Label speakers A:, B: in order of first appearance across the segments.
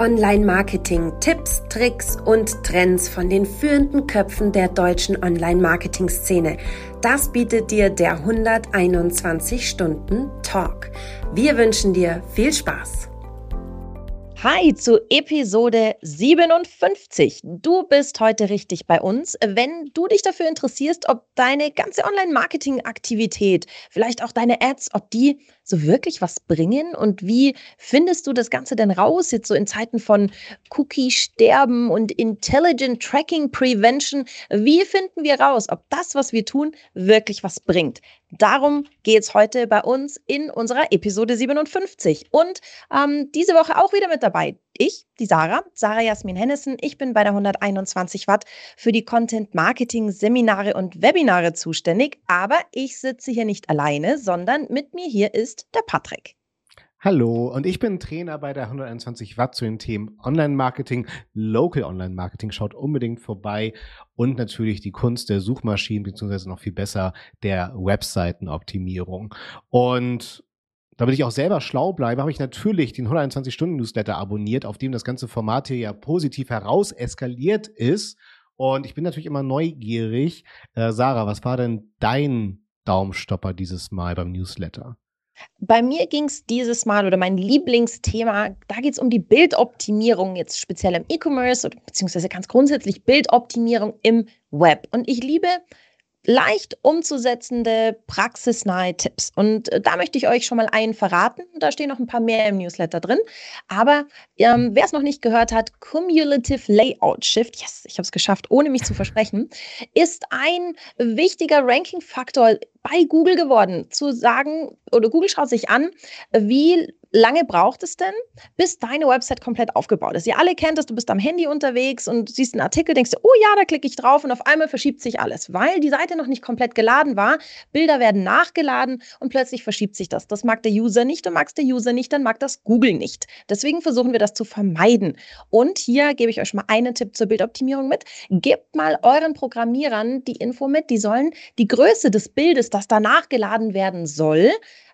A: Online-Marketing, Tipps, Tricks und Trends von den führenden Köpfen der deutschen Online-Marketing-Szene. Das bietet dir der 121 Stunden Talk. Wir wünschen dir viel Spaß.
B: Hi zu Episode 57. Du bist heute richtig bei uns, wenn du dich dafür interessierst, ob deine ganze Online-Marketing-Aktivität, vielleicht auch deine Ads, ob die so wirklich was bringen und wie findest du das Ganze denn raus jetzt so in Zeiten von Cookie-Sterben und Intelligent Tracking Prevention? Wie finden wir raus, ob das, was wir tun, wirklich was bringt? Darum geht es heute bei uns in unserer Episode 57. Und ähm, diese Woche auch wieder mit dabei. Ich, die Sarah, Sarah Jasmin Hennessen. Ich bin bei der 121 Watt für die Content Marketing Seminare und Webinare zuständig. Aber ich sitze hier nicht alleine, sondern mit mir hier ist der Patrick.
C: Hallo, und ich bin Trainer bei der 121 Watt zu den Themen Online-Marketing, Local Online-Marketing. Schaut unbedingt vorbei und natürlich die Kunst der Suchmaschinen, beziehungsweise noch viel besser der Webseitenoptimierung. Und damit ich auch selber schlau bleibe, habe ich natürlich den 121-Stunden-Newsletter abonniert, auf dem das ganze Format hier ja positiv heraus eskaliert ist. Und ich bin natürlich immer neugierig. Äh, Sarah, was war denn dein Daumenstopper dieses Mal beim Newsletter?
B: Bei mir ging es dieses Mal oder mein Lieblingsthema, da geht es um die Bildoptimierung, jetzt speziell im E-Commerce oder beziehungsweise ganz grundsätzlich Bildoptimierung im Web. Und ich liebe leicht umzusetzende, praxisnahe Tipps. Und äh, da möchte ich euch schon mal einen verraten. Da stehen noch ein paar mehr im Newsletter drin. Aber ähm, wer es noch nicht gehört hat, Cumulative Layout Shift, yes, ich habe es geschafft, ohne mich zu versprechen, ist ein wichtiger Ranking-Faktor bei Google geworden, zu sagen, oder Google schaut sich an, wie lange braucht es denn, bis deine Website komplett aufgebaut ist? Ihr alle kennt das, du bist am Handy unterwegs und siehst einen Artikel, denkst du, oh ja, da klicke ich drauf und auf einmal verschiebt sich alles, weil die Seite noch nicht komplett geladen war. Bilder werden nachgeladen und plötzlich verschiebt sich das. Das mag der User nicht, du magst der User nicht, dann mag das Google nicht. Deswegen versuchen wir das zu vermeiden. Und hier gebe ich euch mal einen Tipp zur Bildoptimierung mit. Gebt mal euren Programmierern die Info mit, die sollen die Größe des Bildes, das da nachgeladen werden soll,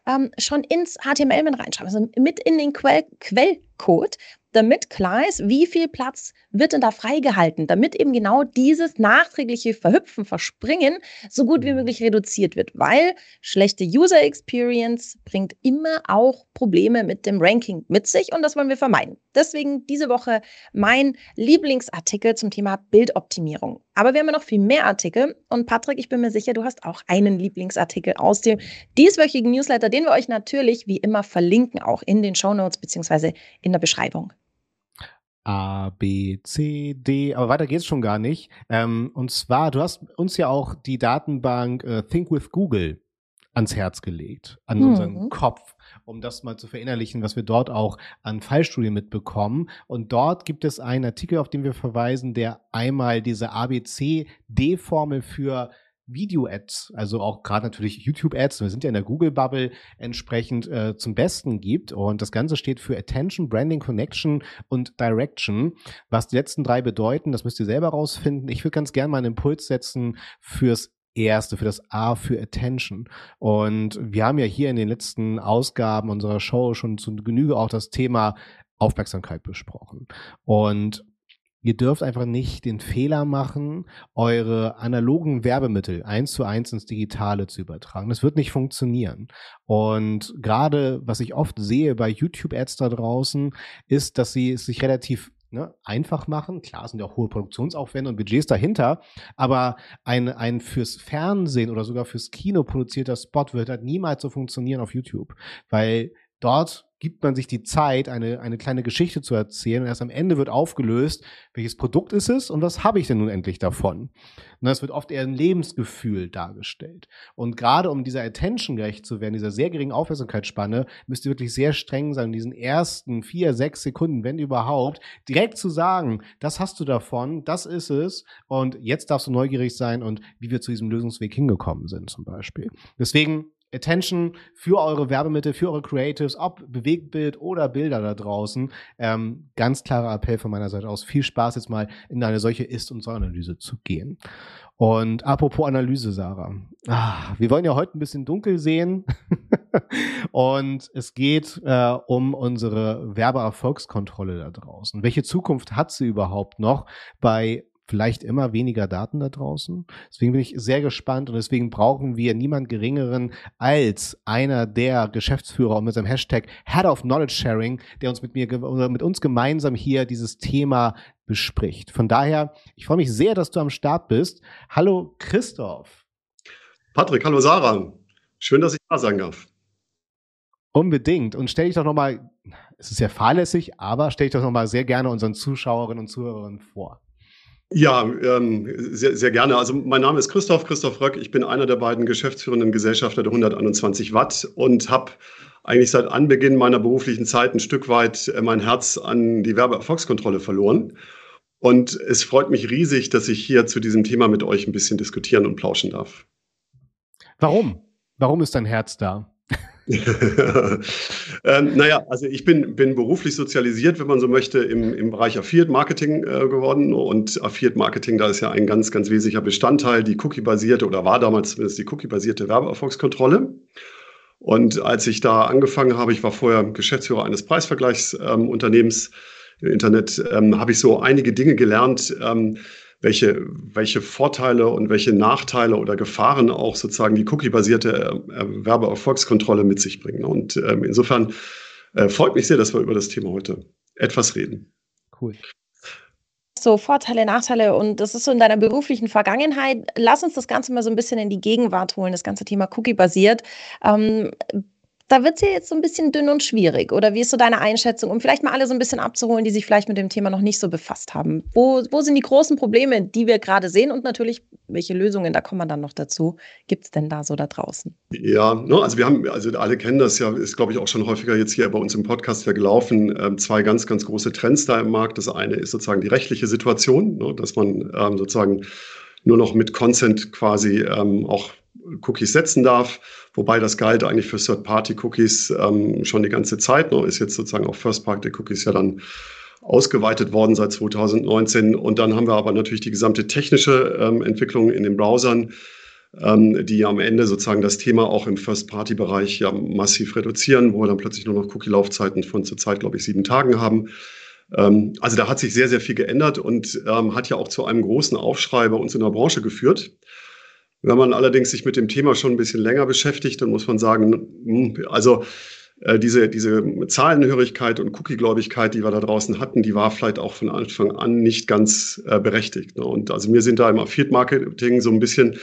B: ähm, schon ins HTML mit reinschreiben, also mit in den Quell Quellcode, damit klar ist, wie viel Platz wird denn da freigehalten, damit eben genau dieses nachträgliche Verhüpfen, Verspringen so gut wie möglich reduziert wird, weil schlechte User Experience bringt immer auch Probleme mit dem Ranking mit sich und das wollen wir vermeiden. Deswegen diese Woche mein Lieblingsartikel zum Thema Bildoptimierung. Aber wir haben ja noch viel mehr Artikel und Patrick, ich bin mir sicher, du hast auch einen Lieblingsartikel aus dem dieswöchigen Newsletter, den wir euch natürlich wie immer verlinken, auch in den Show Notes beziehungsweise in der Beschreibung.
C: A, B, C, D, aber weiter geht's schon gar nicht. Ähm, und zwar, du hast uns ja auch die Datenbank äh, Think with Google ans Herz gelegt, an mhm. unseren Kopf, um das mal zu verinnerlichen, was wir dort auch an Fallstudien mitbekommen. Und dort gibt es einen Artikel, auf den wir verweisen, der einmal diese ABC-D-Formel für Video-Ads, also auch gerade natürlich YouTube-Ads, wir sind ja in der Google-Bubble, entsprechend äh, zum Besten gibt. Und das Ganze steht für Attention, Branding, Connection und Direction. Was die letzten drei bedeuten, das müsst ihr selber rausfinden. Ich würde ganz gerne mal einen Impuls setzen fürs erste, für das A für Attention. Und wir haben ja hier in den letzten Ausgaben unserer Show schon zu Genüge auch das Thema Aufmerksamkeit besprochen. Und ihr dürft einfach nicht den Fehler machen, eure analogen Werbemittel eins zu eins ins Digitale zu übertragen. Das wird nicht funktionieren. Und gerade, was ich oft sehe bei YouTube-Ads da draußen, ist, dass sie es sich relativ ne, einfach machen. Klar sind ja auch hohe Produktionsaufwände und Budgets dahinter, aber ein, ein fürs Fernsehen oder sogar fürs Kino produzierter Spot wird halt niemals so funktionieren auf YouTube, weil dort gibt man sich die Zeit, eine, eine kleine Geschichte zu erzählen und erst am Ende wird aufgelöst, welches Produkt ist es und was habe ich denn nun endlich davon. Und das wird oft eher ein Lebensgefühl dargestellt. Und gerade um dieser Attention gerecht zu werden, dieser sehr geringen Aufmerksamkeitsspanne, müsst ihr wirklich sehr streng sein, in diesen ersten vier, sechs Sekunden, wenn überhaupt, direkt zu sagen, das hast du davon, das ist es und jetzt darfst du neugierig sein und wie wir zu diesem Lösungsweg hingekommen sind zum Beispiel. Deswegen Attention für eure Werbemittel, für eure Creatives, ob Bewegtbild oder Bilder da draußen. Ähm, ganz klarer Appell von meiner Seite aus. Viel Spaß jetzt mal in eine solche Ist- und Soll-Analyse zu gehen. Und apropos Analyse, Sarah. Ah, wir wollen ja heute ein bisschen dunkel sehen. und es geht äh, um unsere Werbeerfolgskontrolle da draußen. Welche Zukunft hat sie überhaupt noch bei vielleicht immer weniger Daten da draußen. Deswegen bin ich sehr gespannt und deswegen brauchen wir niemand Geringeren als einer der Geschäftsführer und mit seinem Hashtag Head of Knowledge Sharing, der uns mit mir oder mit uns gemeinsam hier dieses Thema bespricht. Von daher, ich freue mich sehr, dass du am Start bist. Hallo Christoph.
D: Patrick, hallo Sarah. Schön, dass ich da sein darf.
C: Unbedingt. Und stell dich doch nochmal, es ist ja fahrlässig, aber stell dich doch nochmal sehr gerne unseren Zuschauerinnen und Zuhörern vor.
D: Ja, ähm, sehr, sehr gerne. Also mein Name ist Christoph, Christoph Röck. Ich bin einer der beiden geschäftsführenden Gesellschafter der 121 Watt und habe eigentlich seit Anbeginn meiner beruflichen Zeit ein Stück weit äh, mein Herz an die Werbeerfolgskontrolle verloren. Und es freut mich riesig, dass ich hier zu diesem Thema mit euch ein bisschen diskutieren und plauschen darf.
C: Warum? Warum ist dein Herz da?
D: ähm, naja, also ich bin, bin beruflich sozialisiert, wenn man so möchte, im, im Bereich Affiliate Marketing äh, geworden. Und Affiliate Marketing, da ist ja ein ganz, ganz wesentlicher Bestandteil, die Cookie-basierte oder war damals zumindest die Cookie-basierte Werbeerfolgskontrolle. Und als ich da angefangen habe, ich war vorher Geschäftsführer eines Preisvergleichsunternehmens ähm, im Internet, ähm, habe ich so einige Dinge gelernt, ähm, welche, welche Vorteile und welche Nachteile oder Gefahren auch sozusagen die cookie-basierte äh, Werbeerfolgskontrolle mit sich bringen. Und ähm, insofern äh, freut mich sehr, dass wir über das Thema heute etwas reden.
B: Cool. So Vorteile, Nachteile und das ist so in deiner beruflichen Vergangenheit. Lass uns das Ganze mal so ein bisschen in die Gegenwart holen, das ganze Thema Cookie-basiert. Ähm, da wird es ja jetzt so ein bisschen dünn und schwierig. Oder wie ist so deine Einschätzung, um vielleicht mal alle so ein bisschen abzuholen, die sich vielleicht mit dem Thema noch nicht so befasst haben? Wo, wo sind die großen Probleme, die wir gerade sehen und natürlich, welche Lösungen, da kommen wir dann noch dazu, gibt es denn da so da draußen?
D: Ja, ne, also wir haben, also alle kennen das ja, ist glaube ich auch schon häufiger jetzt hier bei uns im Podcast ja gelaufen, ähm, zwei ganz, ganz große Trends da im Markt. Das eine ist sozusagen die rechtliche Situation, ne, dass man ähm, sozusagen nur noch mit Consent quasi ähm, auch Cookies setzen darf, wobei das galt eigentlich für Third-Party-Cookies ähm, schon die ganze Zeit. Ne? Ist jetzt sozusagen auf First-Party-Cookies ja dann ausgeweitet worden seit 2019. Und dann haben wir aber natürlich die gesamte technische ähm, Entwicklung in den Browsern, ähm, die am Ende sozusagen das Thema auch im First-Party-Bereich ja massiv reduzieren, wo wir dann plötzlich nur noch Cookie-Laufzeiten von zurzeit, glaube ich, sieben Tagen haben. Ähm, also da hat sich sehr, sehr viel geändert und ähm, hat ja auch zu einem großen Aufschrei bei uns in der Branche geführt. Wenn man allerdings sich mit dem Thema schon ein bisschen länger beschäftigt, dann muss man sagen, hm, also äh, diese, diese Zahlenhörigkeit und Cookie-Gläubigkeit, die wir da draußen hatten, die war vielleicht auch von Anfang an nicht ganz äh, berechtigt. Ne? Und also mir sind da im Affiliate-Marketing so ein bisschen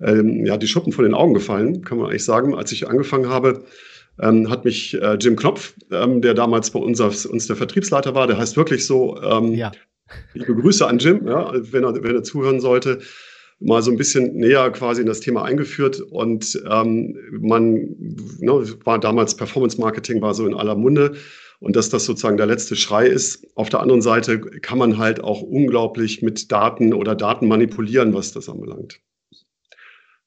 D: ähm, ja, die Schuppen von den Augen gefallen, kann man eigentlich sagen. Als ich angefangen habe, ähm, hat mich äh, Jim Knopf, ähm, der damals bei uns, uns der Vertriebsleiter war, der heißt wirklich so, ähm, ja. ich begrüße an Jim, ja, wenn, er, wenn er zuhören sollte, mal so ein bisschen näher quasi in das Thema eingeführt und ähm, man ne, war damals Performance Marketing war so in aller Munde und dass das sozusagen der letzte Schrei ist. Auf der anderen Seite kann man halt auch unglaublich mit Daten oder Daten manipulieren, was das anbelangt.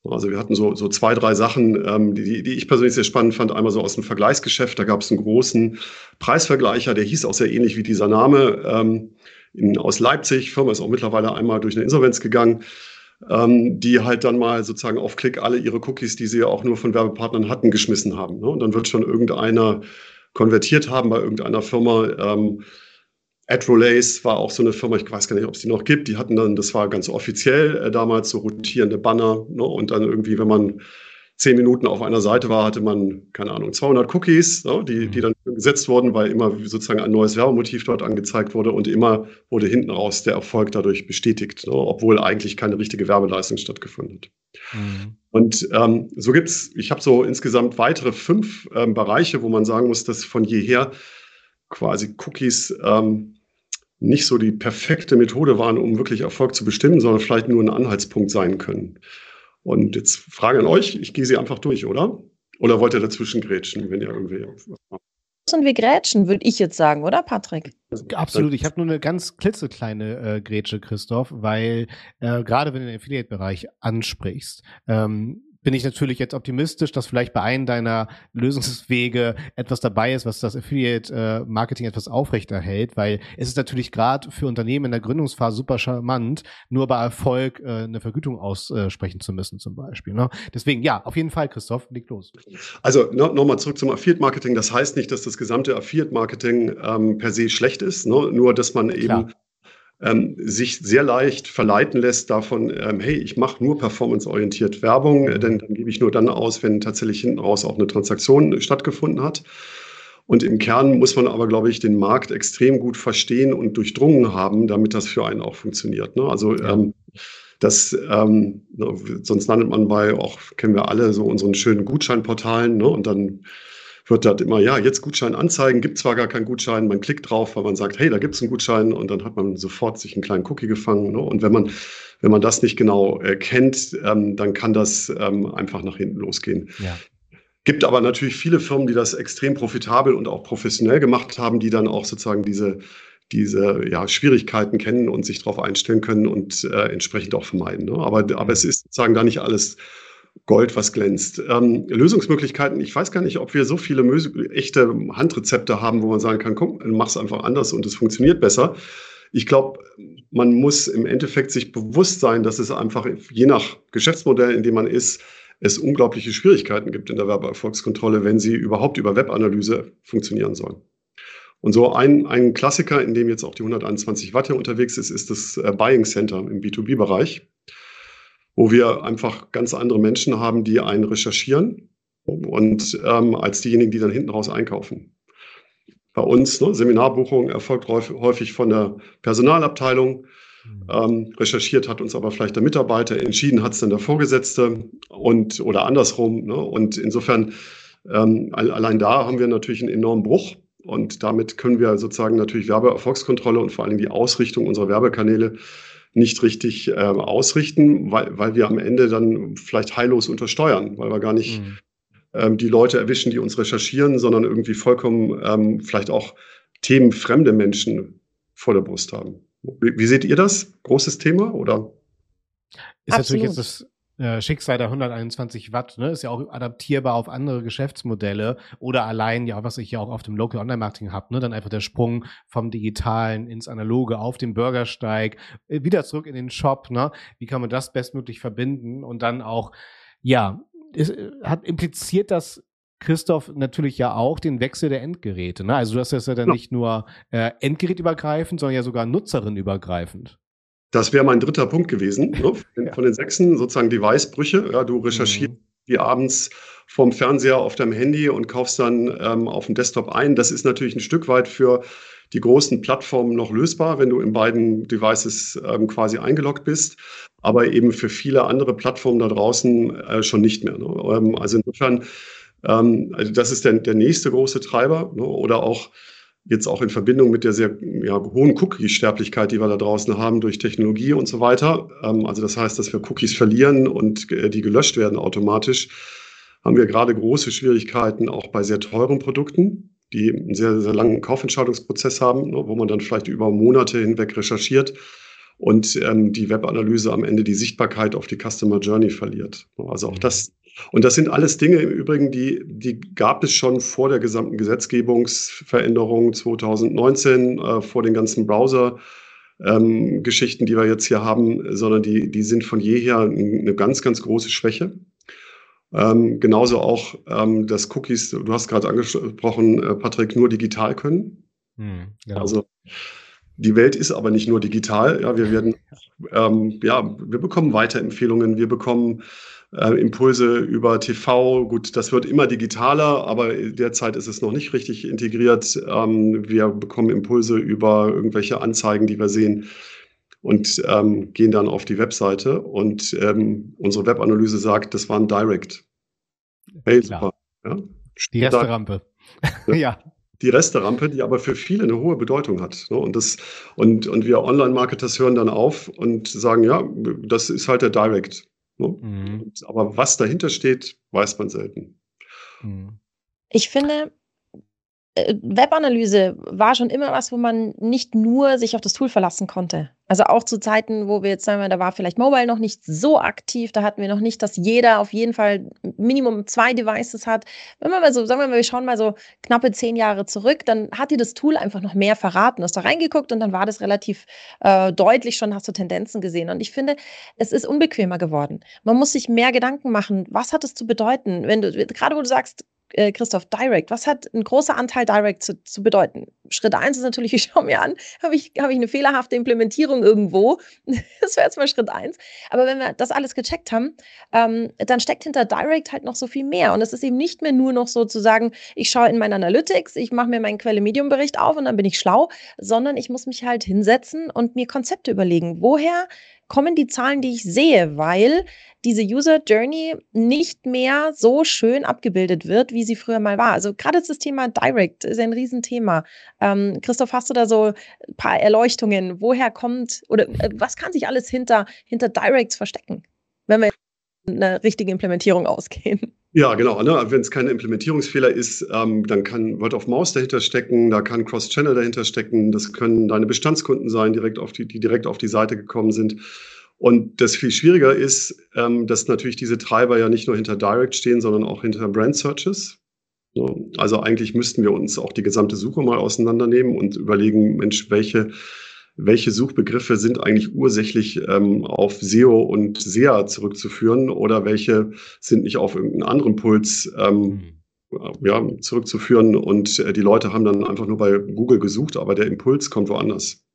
D: Also wir hatten so, so zwei, drei Sachen, ähm, die, die ich persönlich sehr spannend fand. Einmal so aus dem Vergleichsgeschäft, da gab es einen großen Preisvergleicher, der hieß auch sehr ähnlich wie dieser Name, ähm, in, aus Leipzig. Die Firma ist auch mittlerweile einmal durch eine Insolvenz gegangen ähm, die halt dann mal sozusagen auf Klick alle ihre Cookies, die sie ja auch nur von Werbepartnern hatten, geschmissen haben. Ne? Und dann wird schon irgendeiner konvertiert haben bei irgendeiner Firma. Ähm, AdRelays war auch so eine Firma, ich weiß gar nicht, ob es die noch gibt. Die hatten dann, das war ganz offiziell äh, damals so rotierende Banner. Ne? Und dann irgendwie, wenn man zehn Minuten auf einer Seite war, hatte man, keine Ahnung, 200 Cookies, ne, die, die mhm. dann gesetzt wurden, weil immer sozusagen ein neues Werbemotiv dort angezeigt wurde und immer wurde hinten raus der Erfolg dadurch bestätigt, ne, obwohl eigentlich keine richtige Werbeleistung stattgefunden hat. Mhm. Und ähm, so gibt's, ich habe so insgesamt weitere fünf ähm, Bereiche, wo man sagen muss, dass von jeher quasi Cookies ähm, nicht so die perfekte Methode waren, um wirklich Erfolg zu bestimmen, sondern vielleicht nur ein Anhaltspunkt sein können. Und jetzt Frage an euch, ich gehe sie einfach durch, oder? Oder wollt ihr dazwischen grätschen, wenn ihr irgendwie.
B: Und wir grätschen, würde ich jetzt sagen, oder Patrick?
C: Absolut. Ich habe nur eine ganz klitzekleine äh, Grätsche, Christoph, weil äh, gerade wenn du den Affiliate-Bereich ansprichst, ähm, bin ich natürlich jetzt optimistisch, dass vielleicht bei einem deiner Lösungswege etwas dabei ist, was das Affiliate-Marketing etwas aufrechterhält, weil es ist natürlich gerade für Unternehmen in der Gründungsphase super charmant, nur bei Erfolg äh, eine Vergütung aussprechen zu müssen zum Beispiel. Ne? Deswegen, ja, auf jeden Fall, Christoph, leg los.
D: Also no, nochmal zurück zum Affiliate-Marketing. Das heißt nicht, dass das gesamte Affiliate-Marketing ähm, per se schlecht ist, ne? nur dass man eben Klar ähm, sich sehr leicht verleiten lässt davon, ähm, hey, ich mache nur performanceorientiert Werbung, äh, denn dann gebe ich nur dann aus, wenn tatsächlich hinten raus auch eine Transaktion stattgefunden hat. Und im Kern muss man aber, glaube ich, den Markt extrem gut verstehen und durchdrungen haben, damit das für einen auch funktioniert. Ne? Also ähm, das, ähm, sonst landet man bei, auch kennen wir alle, so unseren schönen Gutscheinportalen, ne? Und dann wird das immer, ja, jetzt Gutschein anzeigen, gibt zwar gar keinen Gutschein, man klickt drauf, weil man sagt, hey, da gibt es einen Gutschein und dann hat man sofort sich einen kleinen Cookie gefangen. Ne? Und wenn man, wenn man das nicht genau äh, kennt, ähm, dann kann das ähm, einfach nach hinten losgehen. Ja. Gibt aber natürlich viele Firmen, die das extrem profitabel und auch professionell gemacht haben, die dann auch sozusagen diese, diese ja, Schwierigkeiten kennen und sich darauf einstellen können und äh, entsprechend auch vermeiden. Ne? Aber, aber es ist sozusagen da nicht alles Gold, was glänzt. Ähm, Lösungsmöglichkeiten, ich weiß gar nicht, ob wir so viele echte Handrezepte haben, wo man sagen kann, komm, mach's einfach anders und es funktioniert besser. Ich glaube, man muss im Endeffekt sich bewusst sein, dass es einfach je nach Geschäftsmodell, in dem man ist, es unglaubliche Schwierigkeiten gibt in der Werbeerfolgskontrolle, wenn sie überhaupt über Webanalyse funktionieren sollen. Und so ein, ein Klassiker, in dem jetzt auch die 121 Watt hier unterwegs ist, ist das äh, Buying Center im B2B-Bereich wo wir einfach ganz andere Menschen haben, die einen recherchieren und ähm, als diejenigen, die dann hinten raus einkaufen. Bei uns, ne, Seminarbuchung erfolgt häufig von der Personalabteilung. Ähm, recherchiert hat uns aber vielleicht der Mitarbeiter, entschieden hat es dann der Vorgesetzte und oder andersrum. Ne? Und insofern ähm, allein da haben wir natürlich einen enormen Bruch. Und damit können wir sozusagen natürlich Werbeerfolgskontrolle und vor allem die Ausrichtung unserer Werbekanäle nicht richtig äh, ausrichten, weil, weil wir am Ende dann vielleicht heillos untersteuern, weil wir gar nicht mhm. ähm, die Leute erwischen, die uns recherchieren, sondern irgendwie vollkommen ähm, vielleicht auch themenfremde Menschen vor der Brust haben. Wie, wie seht ihr das? Großes Thema oder?
C: Ist Absolut. natürlich jetzt das äh, Schicksal der 121 Watt, ne, ist ja auch adaptierbar auf andere Geschäftsmodelle oder allein, ja, was ich ja auch auf dem Local Online Marketing habe, ne, dann einfach der Sprung vom Digitalen ins Analoge auf den Bürgersteig, äh, wieder zurück in den Shop, ne, wie kann man das bestmöglich verbinden und dann auch, ja, es äh, hat impliziert das Christoph natürlich ja auch den Wechsel der Endgeräte. Ne? Also du hast das ja dann ja. nicht nur äh, endgerätübergreifend, sondern ja sogar nutzerinübergreifend.
D: Das wäre mein dritter Punkt gewesen. Ne? Von den sechsen sozusagen Devicebrüche. Ja, du recherchierst mhm. die abends vom Fernseher auf deinem Handy und kaufst dann ähm, auf dem Desktop ein. Das ist natürlich ein Stück weit für die großen Plattformen noch lösbar, wenn du in beiden Devices ähm, quasi eingeloggt bist, aber eben für viele andere Plattformen da draußen äh, schon nicht mehr. Ne? Ähm, also insofern, ähm, also das ist der, der nächste große Treiber ne? oder auch jetzt auch in Verbindung mit der sehr ja, hohen Cookie-Sterblichkeit, die wir da draußen haben durch Technologie und so weiter. Ähm, also das heißt, dass wir Cookies verlieren und äh, die gelöscht werden automatisch, haben wir gerade große Schwierigkeiten auch bei sehr teuren Produkten, die einen sehr, sehr langen Kaufentscheidungsprozess haben, ne, wo man dann vielleicht über Monate hinweg recherchiert und ähm, die Webanalyse am Ende die Sichtbarkeit auf die Customer Journey verliert. Also auch das und das sind alles Dinge im Übrigen, die, die gab es schon vor der gesamten Gesetzgebungsveränderung 2019, äh, vor den ganzen Browser. Ähm, Geschichten, die wir jetzt hier haben, sondern die, die sind von jeher eine ganz, ganz große Schwäche. Ähm, genauso auch, ähm, dass Cookies, du hast gerade angesprochen, äh, Patrick, nur digital können. Hm, genau. Also die Welt ist aber nicht nur digital. Ja, wir werden, ähm, ja, wir bekommen Weiterempfehlungen, wir bekommen Impulse über TV. Gut, das wird immer digitaler, aber derzeit ist es noch nicht richtig integriert. Ähm, wir bekommen Impulse über irgendwelche Anzeigen, die wir sehen und ähm, gehen dann auf die Webseite und ähm, unsere Webanalyse sagt, das war ein Direct.
C: Hey, Klar. super. Ja? Die erste Rampe.
D: ja die Resterampe, die aber für viele eine hohe Bedeutung hat. Ne? Und, das, und, und wir Online-Marketers hören dann auf und sagen, ja, das ist halt der Direct. Ne? Mhm. Aber was dahinter steht, weiß man selten.
B: Mhm. Ich finde, Webanalyse war schon immer was, wo man nicht nur sich auf das Tool verlassen konnte. Also auch zu Zeiten, wo wir jetzt sagen wir, da war vielleicht Mobile noch nicht so aktiv, da hatten wir noch nicht, dass jeder auf jeden Fall Minimum zwei Devices hat. Wenn wir mal so, sagen wir mal, wir schauen mal so knappe zehn Jahre zurück, dann hat dir das Tool einfach noch mehr verraten. Du hast da reingeguckt und dann war das relativ äh, deutlich schon, hast du Tendenzen gesehen. Und ich finde, es ist unbequemer geworden. Man muss sich mehr Gedanken machen, was hat es zu bedeuten? Wenn du, gerade wo du sagst, äh, Christoph, Direct. Was hat ein großer Anteil Direct zu, zu bedeuten? Schritt eins ist natürlich, ich schaue mir an, habe ich, hab ich eine fehlerhafte Implementierung irgendwo? das wäre jetzt mal Schritt eins. Aber wenn wir das alles gecheckt haben, ähm, dann steckt hinter Direct halt noch so viel mehr. Und es ist eben nicht mehr nur noch so zu sagen, ich schaue in meine Analytics, ich mache mir meinen Quelle-Medium-Bericht auf und dann bin ich schlau, sondern ich muss mich halt hinsetzen und mir Konzepte überlegen. Woher kommen die Zahlen, die ich sehe, weil diese User Journey nicht mehr so schön abgebildet wird, wie sie früher mal war. Also gerade das Thema Direct ist ein Riesenthema. Ähm, Christoph, hast du da so ein paar Erleuchtungen? Woher kommt oder äh, was kann sich alles hinter, hinter Directs verstecken, wenn wir eine richtige Implementierung ausgehen?
D: Ja, genau. Ne? Wenn es kein Implementierungsfehler ist, ähm, dann kann Word of Mouse dahinter stecken, da kann Cross-Channel dahinter stecken, das können deine Bestandskunden sein, direkt auf die, die direkt auf die Seite gekommen sind. Und das viel schwieriger ist, ähm, dass natürlich diese Treiber ja nicht nur hinter Direct stehen, sondern auch hinter Brand Searches. Also eigentlich müssten wir uns auch die gesamte Suche mal auseinandernehmen und überlegen, Mensch, welche welche Suchbegriffe sind eigentlich ursächlich ähm, auf SEO und SEA zurückzuführen oder welche sind nicht auf irgendeinen anderen Puls ähm, mhm. ja, zurückzuführen und äh, die Leute haben dann einfach nur bei Google gesucht, aber der Impuls kommt woanders.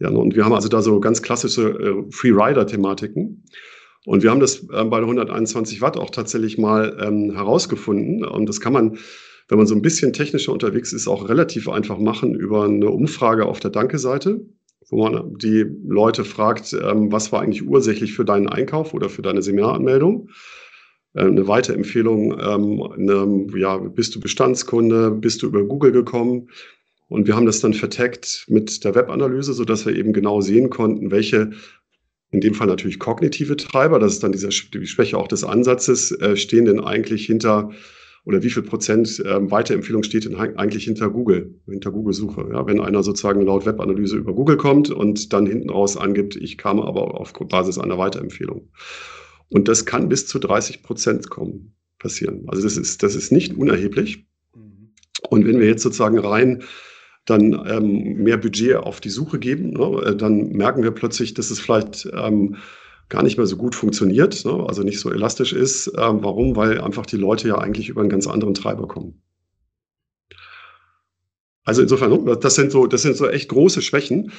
D: Ja, und wir haben also da so ganz klassische äh, Free-Rider-Thematiken. Und wir haben das äh, bei 121 Watt auch tatsächlich mal ähm, herausgefunden. Und das kann man, wenn man so ein bisschen technischer unterwegs ist, auch relativ einfach machen über eine Umfrage auf der Danke-Seite wo man die Leute fragt, ähm, was war eigentlich ursächlich für deinen Einkauf oder für deine Seminaranmeldung. Äh, eine Weiterempfehlung, ähm, eine, ja, bist du Bestandskunde, bist du über Google gekommen? Und wir haben das dann vertagt mit der Webanalyse, sodass wir eben genau sehen konnten, welche, in dem Fall natürlich kognitive Treiber, das ist dann diese, die Schwäche auch des Ansatzes, äh, stehen denn eigentlich hinter oder wie viel Prozent ähm, Weiterempfehlung steht eigentlich hinter Google, hinter Google-Suche. Ja, wenn einer sozusagen laut Webanalyse über Google kommt und dann hinten raus angibt, ich kam aber auf Basis einer Weiterempfehlung. Und das kann bis zu 30 Prozent kommen, passieren. Also das ist, das ist nicht unerheblich. Mhm. Und wenn wir jetzt sozusagen rein dann ähm, mehr Budget auf die Suche geben, ne, dann merken wir plötzlich, dass es vielleicht ähm, gar nicht mehr so gut funktioniert, ne? also nicht so elastisch ist. Ähm, warum? Weil einfach die Leute ja eigentlich über einen ganz anderen Treiber kommen. Also insofern, ne, das sind so, das sind so echt große Schwächen.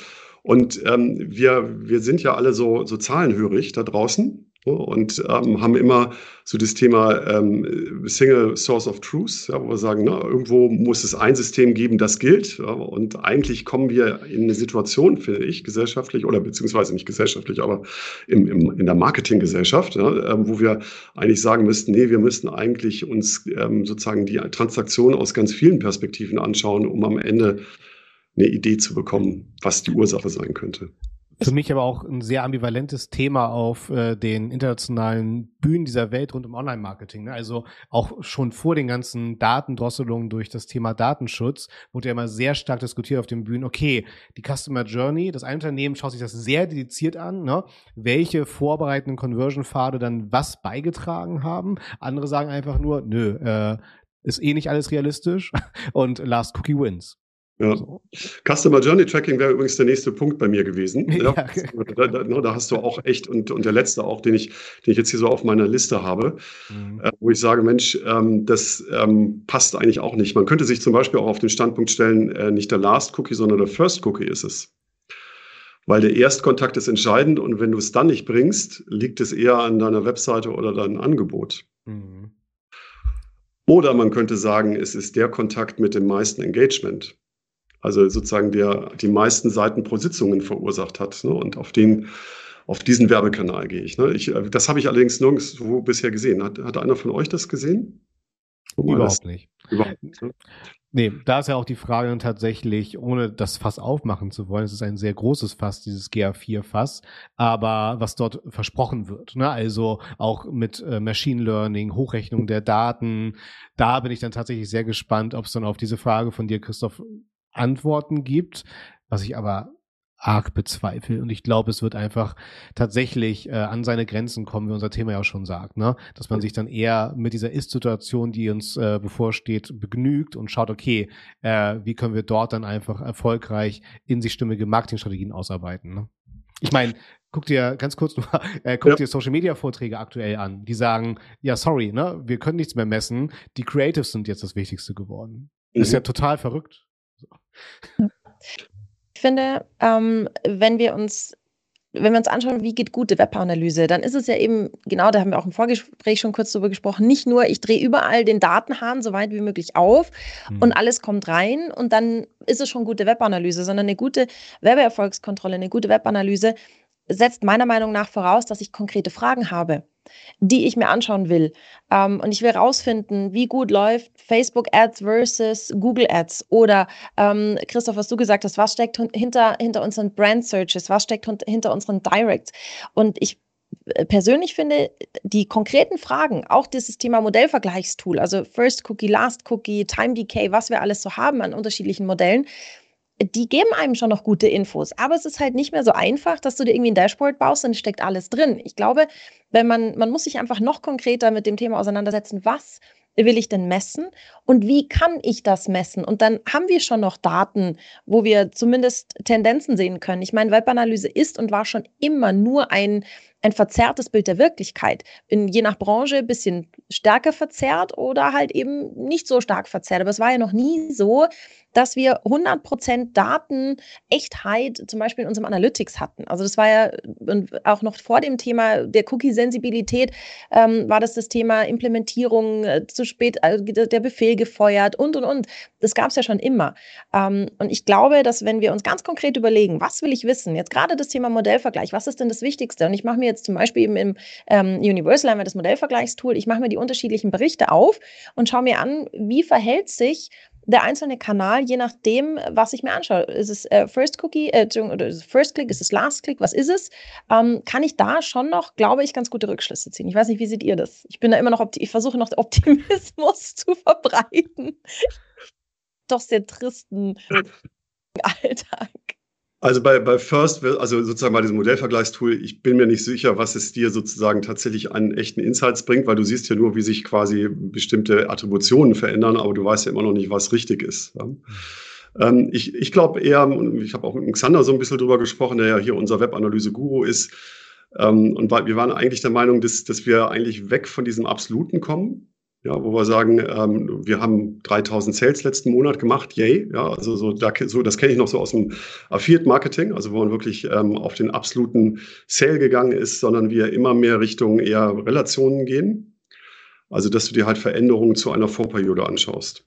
D: Und ähm, wir, wir sind ja alle so, so zahlenhörig da draußen und ähm, haben immer so das Thema ähm, Single Source of Truth, ja, wo wir sagen, na, irgendwo muss es ein System geben, das gilt. Ja, und eigentlich kommen wir in eine Situation, finde ich, gesellschaftlich oder beziehungsweise nicht gesellschaftlich, aber im, im, in der Marketinggesellschaft, ja, äh, wo wir eigentlich sagen müssten, nee, wir müssten eigentlich uns ähm, sozusagen die Transaktion aus ganz vielen Perspektiven anschauen, um am Ende eine Idee zu bekommen, was die Ursache sein könnte.
C: Für mich aber auch ein sehr ambivalentes Thema auf äh, den internationalen Bühnen dieser Welt rund um Online-Marketing. Ne? Also auch schon vor den ganzen Datendrosselungen durch das Thema Datenschutz wurde ja immer sehr stark diskutiert auf den Bühnen. Okay, die Customer Journey, das eine Unternehmen schaut sich das sehr dediziert an, ne? welche vorbereitenden Conversion-Pfade dann was beigetragen haben. Andere sagen einfach nur, nö, äh, ist eh nicht alles realistisch und Last Cookie wins.
D: Ja. Customer Journey Tracking wäre übrigens der nächste Punkt bei mir gewesen. Ja. Da, da, da, hast du auch echt, und, und der letzte auch, den ich, den ich jetzt hier so auf meiner Liste habe, mhm. äh, wo ich sage, Mensch, ähm, das ähm, passt eigentlich auch nicht. Man könnte sich zum Beispiel auch auf den Standpunkt stellen, äh, nicht der Last Cookie, sondern der First Cookie ist es. Weil der Erstkontakt ist entscheidend und wenn du es dann nicht bringst, liegt es eher an deiner Webseite oder deinem Angebot. Mhm. Oder man könnte sagen, es ist der Kontakt mit dem meisten Engagement also sozusagen der die meisten Seiten pro Sitzungen verursacht hat. Ne? Und auf den auf diesen Werbekanal gehe ich, ne? ich. Äh, das habe ich allerdings nirgendwo bisher gesehen. Hat, hat einer von euch das gesehen?
C: Überhaupt nicht. Überhaupt nicht. Ne? Nee, da ist ja auch die Frage dann tatsächlich, ohne das Fass aufmachen zu wollen, es ist ein sehr großes Fass, dieses GA4-Fass, aber was dort versprochen wird, ne? also auch mit äh, Machine Learning, Hochrechnung der Daten, da bin ich dann tatsächlich sehr gespannt, ob es dann auf diese Frage von dir, Christoph, Antworten gibt, was ich aber arg bezweifle. Und ich glaube, es wird einfach tatsächlich äh, an seine Grenzen kommen, wie unser Thema ja auch schon sagt, ne? Dass man sich dann eher mit dieser Ist-Situation, die uns äh, bevorsteht, begnügt und schaut, okay, äh, wie können wir dort dann einfach erfolgreich in sich stimmige Marketingstrategien ausarbeiten. Ne? Ich meine, guck dir ganz kurz mal, äh, guck ja. dir Social Media Vorträge aktuell an, die sagen, ja, sorry, ne, wir können nichts mehr messen, die Creatives sind jetzt das Wichtigste geworden. Mhm. ist ja total verrückt.
B: Ich finde, ähm, wenn wir uns wenn wir uns anschauen, wie geht gute Webanalyse, dann ist es ja eben, genau, da haben wir auch im Vorgespräch schon kurz drüber gesprochen, nicht nur, ich drehe überall den Datenhahn so weit wie möglich auf mhm. und alles kommt rein und dann ist es schon gute Webanalyse, sondern eine gute Werbeerfolgskontrolle, eine gute Webanalyse setzt meiner Meinung nach voraus, dass ich konkrete Fragen habe die ich mir anschauen will. Ähm, und ich will rausfinden, wie gut läuft Facebook Ads versus Google Ads. Oder ähm, Christoph, was du gesagt hast, was steckt hinter, hinter unseren Brand Searches, was steckt hinter unseren Directs. Und ich äh, persönlich finde, die konkreten Fragen, auch dieses Thema Modellvergleichstool, also First Cookie, Last Cookie, Time Decay, was wir alles so haben an unterschiedlichen Modellen, die geben einem schon noch gute Infos. Aber es ist halt nicht mehr so einfach, dass du dir irgendwie ein Dashboard baust und steckt alles drin. Ich glaube, wenn man, man muss sich einfach noch konkreter mit dem Thema auseinandersetzen, was will ich denn messen und wie kann ich das messen? Und dann haben wir schon noch Daten, wo wir zumindest Tendenzen sehen können. Ich meine, Webanalyse ist und war schon immer nur ein, ein verzerrtes Bild der Wirklichkeit. In, je nach Branche ein bisschen stärker verzerrt oder halt eben nicht so stark verzerrt. Aber es war ja noch nie so, dass wir 100% Datenechtheit zum Beispiel in unserem Analytics hatten. Also das war ja auch noch vor dem Thema der Cookie-Sensibilität, ähm, war das das Thema Implementierung, äh, zu spät äh, der Befehl gefeuert und, und, und. Das gab es ja schon immer. Ähm, und ich glaube, dass wenn wir uns ganz konkret überlegen, was will ich wissen, jetzt gerade das Thema Modellvergleich, was ist denn das Wichtigste? Und ich mache mir jetzt zum Beispiel eben im ähm, Universal haben wir das Modellvergleichstool, ich mache mir die unterschiedlichen Berichte auf und schaue mir an, wie verhält sich der einzelne Kanal, je nachdem, was ich mir anschaue. Ist es äh, First Cookie, äh, oder ist es First Click, ist es Last Click, was ist es? Ähm, kann ich da schon noch, glaube ich, ganz gute Rückschlüsse ziehen. Ich weiß nicht, wie seht ihr das? Ich bin da immer noch, ich versuche noch Optimismus zu verbreiten. Doch sehr tristen Alltag.
D: Also bei, bei First, also sozusagen bei diesem Modellvergleichstool, ich bin mir nicht sicher, was es dir sozusagen tatsächlich an echten Insights bringt, weil du siehst ja nur, wie sich quasi bestimmte Attributionen verändern, aber du weißt ja immer noch nicht, was richtig ist. Ähm, ich ich glaube eher, und ich habe auch mit Xander so ein bisschen drüber gesprochen, der ja hier unser Webanalyse-Guru ist, ähm, und wir waren eigentlich der Meinung, dass, dass wir eigentlich weg von diesem Absoluten kommen ja, wo wir sagen, ähm, wir haben 3000 Sales letzten Monat gemacht, yay, ja, also so, da, so das kenne ich noch so aus dem Affiliate Marketing, also wo man wirklich ähm, auf den absoluten Sale gegangen ist, sondern wir immer mehr Richtung eher Relationen gehen. Also, dass du dir halt Veränderungen zu einer Vorperiode anschaust.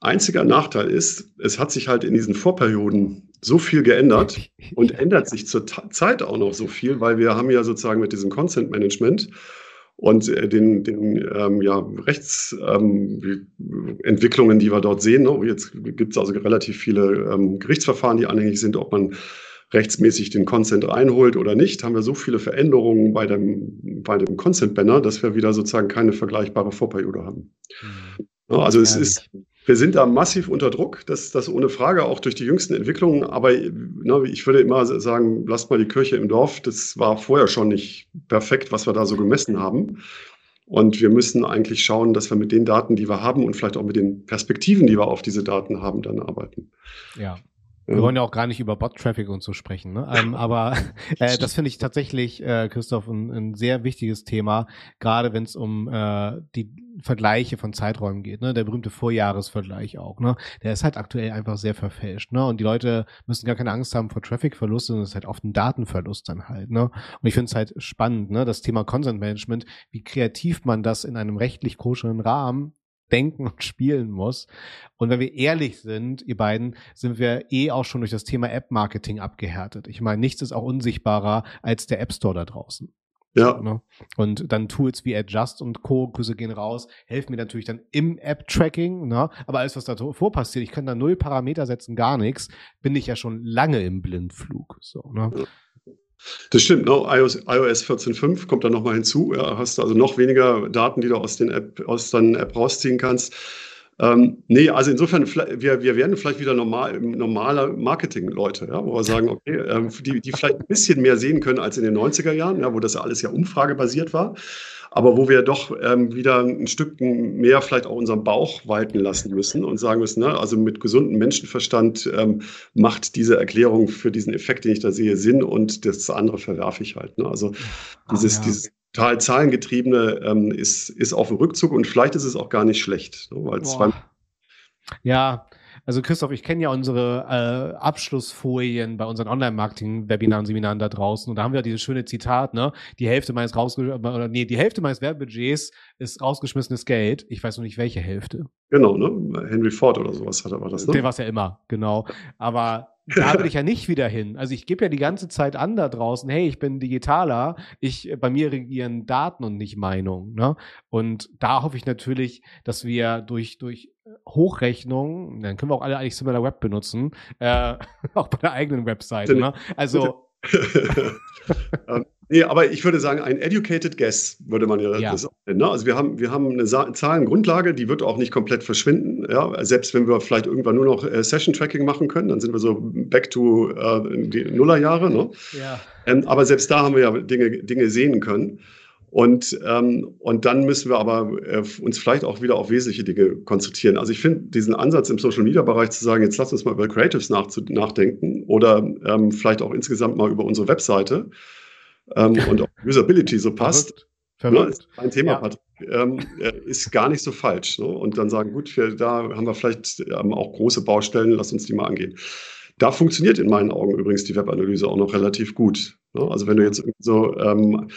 D: Einziger Nachteil ist, es hat sich halt in diesen Vorperioden so viel geändert und ändert sich zur Zeit auch noch so viel, weil wir haben ja sozusagen mit diesem Consent Management und äh, den, den ähm, ja, Rechtsentwicklungen, ähm, die wir dort sehen. Ne? Jetzt gibt es also relativ viele ähm, Gerichtsverfahren, die anhängig sind, ob man rechtsmäßig den Consent reinholt oder nicht, haben wir so viele Veränderungen bei dem, bei dem Consent-Banner, dass wir wieder sozusagen keine vergleichbare Vorperiode haben. Mhm. Also es ist wir sind da massiv unter Druck, das, das ohne Frage, auch durch die jüngsten Entwicklungen. Aber ne, ich würde immer sagen, lasst mal die Kirche im Dorf. Das war vorher schon nicht perfekt, was wir da so gemessen haben. Und wir müssen eigentlich schauen, dass wir mit den Daten, die wir haben und vielleicht auch mit den Perspektiven, die wir auf diese Daten haben, dann arbeiten.
C: Ja, wir wollen ja auch gar nicht über Bot-Traffic und so sprechen, ne? ähm, aber äh, das finde ich tatsächlich, äh, Christoph, ein, ein sehr wichtiges Thema, gerade wenn es um äh, die Vergleiche von Zeiträumen geht, ne? Der berühmte Vorjahresvergleich auch, ne? Der ist halt aktuell einfach sehr verfälscht, ne? Und die Leute müssen gar keine Angst haben vor Traffic-Verlust, sondern es ist halt oft ein Datenverlust dann halt, ne? Und ich finde es halt spannend, ne? Das Thema Consent Management, wie kreativ man das in einem rechtlich koscheren Rahmen denken und spielen muss. Und wenn wir ehrlich sind, ihr beiden, sind wir eh auch schon durch das Thema App-Marketing abgehärtet. Ich meine, nichts ist auch unsichtbarer als der App Store da draußen. Ja. Ne? Und dann Tools wie Adjust und Co. Grüße gehen raus, helfen mir natürlich dann im App-Tracking. Ne? Aber alles, was davor passiert, ich kann da null Parameter setzen, gar nichts, bin ich ja schon lange im Blindflug. So, ne?
D: Das stimmt, ne? iOS, iOS 14.5 kommt dann nochmal hinzu. Ja, hast du also noch weniger Daten, die du aus, den App, aus deiner App rausziehen kannst. Ähm, nee, also insofern, wir, wir werden vielleicht wieder normal, normaler Marketing-Leute, ja, wo wir sagen, okay, ähm, die, die vielleicht ein bisschen mehr sehen können als in den 90er Jahren, ja, wo das ja alles ja umfragebasiert war, aber wo wir doch ähm, wieder ein Stück mehr vielleicht auch unseren Bauch walten lassen müssen und sagen müssen, ne, also mit gesundem Menschenverstand ähm, macht diese Erklärung für diesen Effekt, den ich da sehe, Sinn und das andere verwerfe ich halt. Ne? Also dieses, ah, ja. dieses total zahlengetriebene ähm, ist, ist auf dem Rückzug und vielleicht ist es auch gar nicht schlecht. Ne, weil
C: ja, also Christoph, ich kenne ja unsere äh, Abschlussfolien bei unseren Online-Marketing-Webinaren, Seminaren da draußen und da haben wir dieses schöne Zitat, ne? Die Hälfte meines rausgeschmissenes, oder nee, die Hälfte meines Werbebudgets ist rausgeschmissenes Geld. Ich weiß noch nicht, welche Hälfte.
D: Genau, ne? Henry Ford oder sowas hat aber das,
C: ne? Der war es ja immer, genau. Aber da will ich ja nicht wieder hin. Also ich gebe ja die ganze Zeit an da draußen, hey, ich bin digitaler, ich bei mir regieren Daten und nicht Meinung. Ne? Und da hoffe ich natürlich, dass wir durch, durch Hochrechnung, dann können wir auch alle eigentlich Similar Web benutzen, äh, auch bei der eigenen Webseite. Ne? Also
D: Nee, aber ich würde sagen, ein educated guess würde man ja, ja. das nennen. Ne? Also wir haben, wir haben eine Sa Zahlengrundlage, die wird auch nicht komplett verschwinden. Ja? Selbst wenn wir vielleicht irgendwann nur noch äh, Session-Tracking machen können, dann sind wir so back to äh, die Nullerjahre. Ne? Ja. Ähm, aber selbst da haben wir ja Dinge, Dinge sehen können. Und, ähm, und dann müssen wir aber äh, uns vielleicht auch wieder auf wesentliche Dinge konzentrieren. Also ich finde diesen Ansatz im Social-Media-Bereich zu sagen, jetzt lass uns mal über Creatives nach, nachdenken oder ähm, vielleicht auch insgesamt mal über unsere Webseite ähm, und auch Usability so passt. Verrückt. Ne, ist ein Thema, ja. Patrick, ähm, äh, ist gar nicht so falsch. Ne? Und dann sagen, gut, wir, da haben wir vielleicht ähm, auch große Baustellen, lass uns die mal angehen. Da funktioniert in meinen Augen übrigens die Webanalyse auch noch relativ gut. Ne? Also wenn du jetzt so ähm,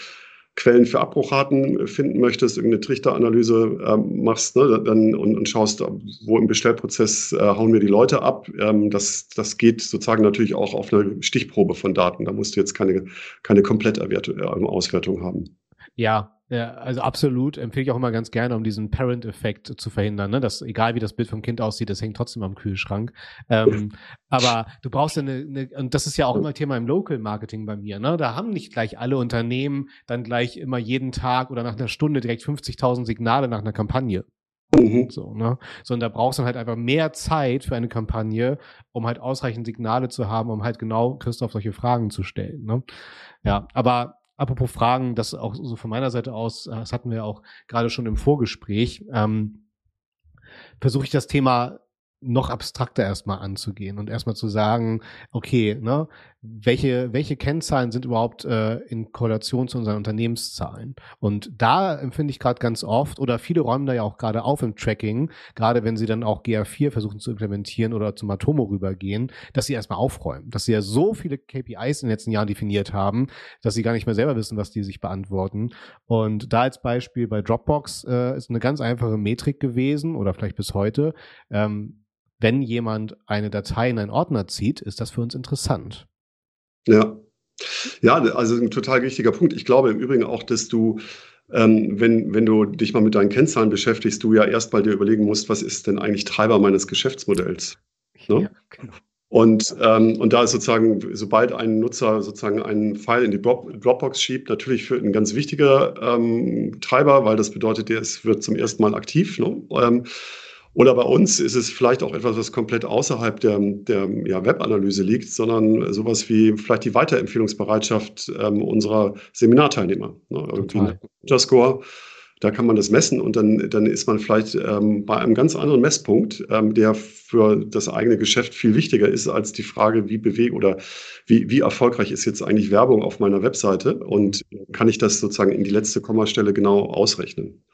D: Quellen für Abbruchraten finden möchtest, irgendeine Trichteranalyse ähm, machst ne, dann, und, und, schaust, wo im Bestellprozess äh, hauen mir die Leute ab. Ähm, das, das geht sozusagen natürlich auch auf eine Stichprobe von Daten. Da musst du jetzt keine, keine Komplettauswertung äh, haben.
C: Ja, ja, also absolut empfehle ich auch immer ganz gerne, um diesen Parent-Effekt zu verhindern, ne? dass egal wie das Bild vom Kind aussieht, das hängt trotzdem am Kühlschrank. Ähm, aber du brauchst ja eine, eine, und das ist ja auch immer Thema im Local-Marketing bei mir, ne? Da haben nicht gleich alle Unternehmen dann gleich immer jeden Tag oder nach einer Stunde direkt 50.000 Signale nach einer Kampagne. Mhm. So, ne? Sondern da brauchst du halt einfach mehr Zeit für eine Kampagne, um halt ausreichend Signale zu haben, um halt genau Christoph solche Fragen zu stellen. Ne? Ja, aber Apropos Fragen, das auch so von meiner Seite aus, äh, das hatten wir auch gerade schon im Vorgespräch, ähm, versuche ich das Thema noch abstrakter erstmal anzugehen und erstmal zu sagen, okay, ne, welche, welche Kennzahlen sind überhaupt äh, in Korrelation zu unseren Unternehmenszahlen? Und da empfinde ich gerade ganz oft, oder viele räumen da ja auch gerade auf im Tracking, gerade wenn sie dann auch GA4 versuchen zu implementieren oder zum Atomo rübergehen, dass sie erstmal aufräumen, dass sie ja so viele KPIs in den letzten Jahren definiert haben, dass sie gar nicht mehr selber wissen, was die sich beantworten. Und da als Beispiel bei Dropbox äh, ist eine ganz einfache Metrik gewesen, oder vielleicht bis heute, ähm, wenn jemand eine Datei in einen Ordner zieht, ist das für uns interessant.
D: Ja. Ja, also ein total wichtiger Punkt. Ich glaube im Übrigen auch, dass du, ähm, wenn, wenn du dich mal mit deinen Kennzahlen beschäftigst, du ja erstmal dir überlegen musst, was ist denn eigentlich Treiber meines Geschäftsmodells? Ne? Ja, genau. Und, ähm, und da ist sozusagen, sobald ein Nutzer sozusagen einen File in die Dropbox schiebt, natürlich für ein ganz wichtiger ähm, Treiber, weil das bedeutet, der ist, wird zum ersten Mal aktiv. Ne? Oder bei uns ist es vielleicht auch etwas, was komplett außerhalb der, der ja, Webanalyse liegt, sondern sowas wie vielleicht die Weiterempfehlungsbereitschaft ähm, unserer Seminarteilnehmer. Ne? Score, da kann man das messen und dann, dann ist man vielleicht ähm, bei einem ganz anderen Messpunkt, ähm, der für das eigene Geschäft viel wichtiger ist als die Frage, wie bewegt oder wie, wie erfolgreich ist jetzt eigentlich Werbung auf meiner Webseite und kann ich das sozusagen in die letzte Kommastelle genau ausrechnen.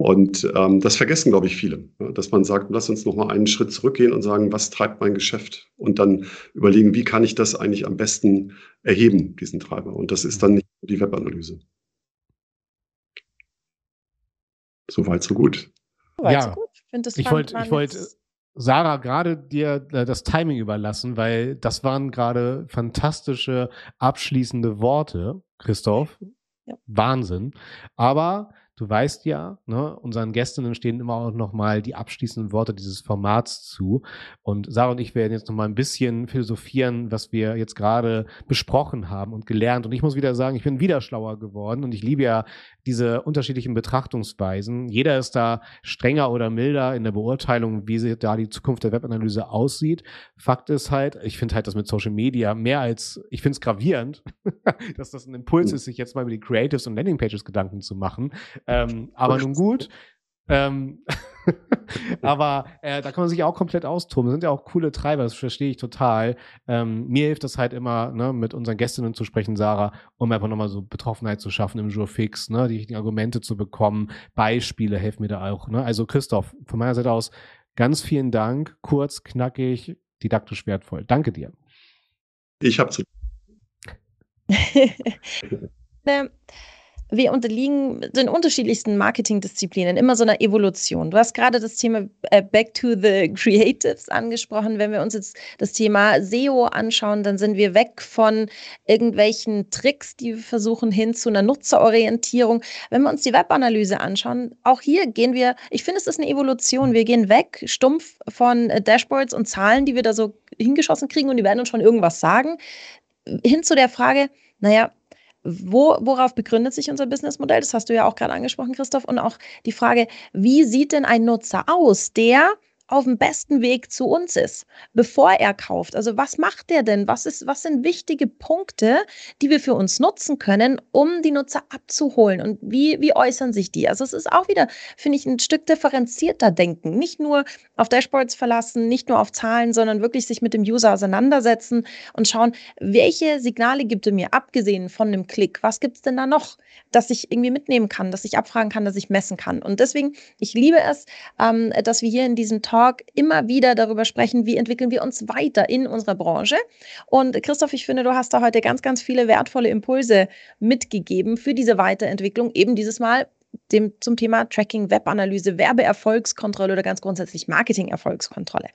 D: Und ähm, das vergessen, glaube ich, viele, ja, dass man sagt, lass uns noch mal einen Schritt zurückgehen und sagen, was treibt mein Geschäft? Und dann überlegen, wie kann ich das eigentlich am besten erheben, diesen Treiber? Und das ist dann nicht die Webanalyse. Soweit, so gut.
C: Soweit, ja, so gut. Ich, ich wollte ich wollt Sarah gerade dir äh, das Timing überlassen, weil das waren gerade fantastische abschließende Worte, Christoph. ja. Wahnsinn. Aber du weißt ja, ne, unseren Gästinnen stehen immer auch nochmal die abschließenden Worte dieses Formats zu. Und Sarah und ich werden jetzt nochmal ein bisschen philosophieren, was wir jetzt gerade besprochen haben und gelernt. Und ich muss wieder sagen, ich bin wieder schlauer geworden und ich liebe ja diese unterschiedlichen Betrachtungsweisen. Jeder ist da strenger oder milder in der Beurteilung, wie sie da die Zukunft der Webanalyse aussieht. Fakt ist halt, ich finde halt das mit Social Media mehr als, ich finde es gravierend, dass das ein Impuls ist, sich jetzt mal über die Creatives und Landingpages Gedanken zu machen. Ähm, aber nun gut. Ähm, aber äh, da kann man sich auch komplett austoben. Das sind ja auch coole Treiber, das verstehe ich total. Ähm, mir hilft das halt immer, ne, mit unseren Gästinnen zu sprechen, Sarah, um einfach nochmal so Betroffenheit zu schaffen im Jurfix, ne, die richtigen Argumente zu bekommen. Beispiele helfen mir da auch. Ne? Also Christoph, von meiner Seite aus ganz vielen Dank. Kurz, knackig, didaktisch wertvoll. Danke dir.
D: Ich habe zu.
B: wir unterliegen den unterschiedlichsten Marketingdisziplinen, immer so einer Evolution. Du hast gerade das Thema äh, Back to the Creatives angesprochen. Wenn wir uns jetzt das Thema SEO anschauen, dann sind wir weg von irgendwelchen Tricks, die wir versuchen, hin zu einer Nutzerorientierung. Wenn wir uns die Webanalyse anschauen, auch hier gehen wir, ich finde, es ist eine Evolution. Wir gehen weg stumpf von äh, Dashboards und Zahlen, die wir da so hingeschossen kriegen und die werden uns schon irgendwas sagen, hin zu der Frage, naja, wo, worauf begründet sich unser Businessmodell? Das hast du ja auch gerade angesprochen, Christoph. Und auch die Frage, wie sieht denn ein Nutzer aus, der auf dem besten Weg zu uns ist, bevor er kauft. Also was macht der denn? Was, ist, was sind wichtige Punkte, die wir für uns nutzen können, um die Nutzer abzuholen? Und wie, wie äußern sich die? Also es ist auch wieder, finde ich, ein Stück differenzierter Denken. Nicht nur auf Dashboards verlassen, nicht nur auf Zahlen, sondern wirklich sich mit dem User auseinandersetzen und schauen, welche Signale gibt er mir, abgesehen von einem Klick? Was gibt es denn da noch, dass ich irgendwie mitnehmen kann, dass ich abfragen kann, dass ich messen kann? Und deswegen, ich liebe es, ähm, dass wir hier in diesem Talk Talk immer wieder darüber sprechen, wie entwickeln wir uns weiter in unserer Branche. Und Christoph, ich finde, du hast da heute ganz, ganz viele wertvolle Impulse mitgegeben für diese Weiterentwicklung. Eben dieses Mal dem, zum Thema Tracking, Webanalyse, Werbeerfolgskontrolle oder ganz grundsätzlich Marketing-Erfolgskontrolle.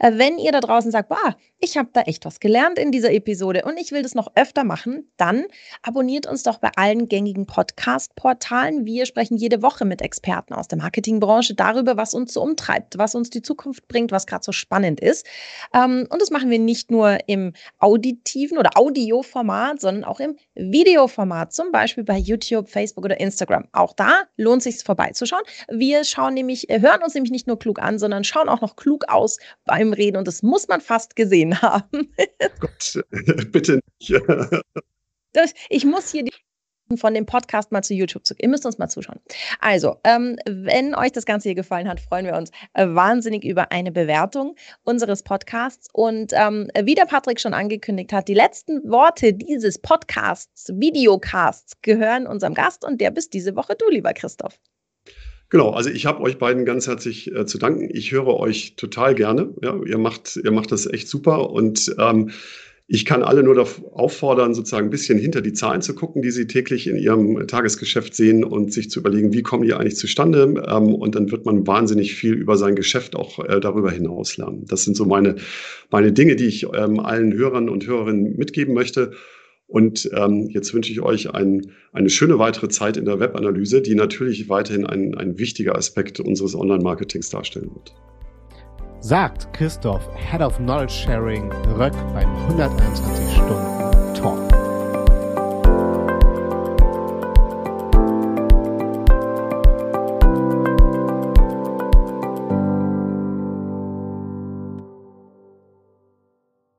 B: Äh, wenn ihr da draußen sagt, boah, ich habe da echt was gelernt in dieser Episode und ich will das noch öfter machen, dann abonniert uns doch bei allen gängigen Podcast-Portalen. Wir sprechen jede Woche mit Experten aus der Marketingbranche darüber, was uns so umtreibt, was uns die Zukunft bringt, was gerade so spannend ist. Ähm, und das machen wir nicht nur im auditiven oder Audioformat, sondern auch im Videoformat, zum Beispiel bei YouTube, Facebook oder Instagram. Auch da lohnt sich vorbeizuschauen. Wir schauen nämlich, äh, hören uns nämlich nicht nur klug an, sondern schauen auch noch klug aus beim Reden und das muss man fast gesehen haben.
D: Gott, bitte nicht.
B: Ich muss hier die von dem Podcast mal zu YouTube zu. Ihr müsst uns mal zuschauen. Also, ähm, wenn euch das Ganze hier gefallen hat, freuen wir uns äh, wahnsinnig über eine Bewertung unseres Podcasts. Und ähm, wie der Patrick schon angekündigt hat, die letzten Worte dieses Podcasts, Videocasts, gehören unserem Gast und der bist diese Woche du, lieber Christoph.
D: Genau, also ich habe euch beiden ganz herzlich äh, zu danken. Ich höre euch total gerne. Ja, ihr macht, ihr macht das echt super und ähm, ich kann alle nur auffordern, sozusagen ein bisschen hinter die Zahlen zu gucken, die sie täglich in ihrem Tagesgeschäft sehen und sich zu überlegen, wie kommen die eigentlich zustande? Ähm, und dann wird man wahnsinnig viel über sein Geschäft auch äh, darüber hinaus lernen. Das sind so meine, meine Dinge, die ich ähm, allen Hörern und Hörerinnen mitgeben möchte. Und ähm, jetzt wünsche ich euch ein, eine schöne weitere Zeit in der Webanalyse, die natürlich weiterhin ein, ein wichtiger Aspekt unseres Online-Marketings darstellen wird
C: sagt Christoph, Head of Knowledge Sharing, Röck beim 121 Stunden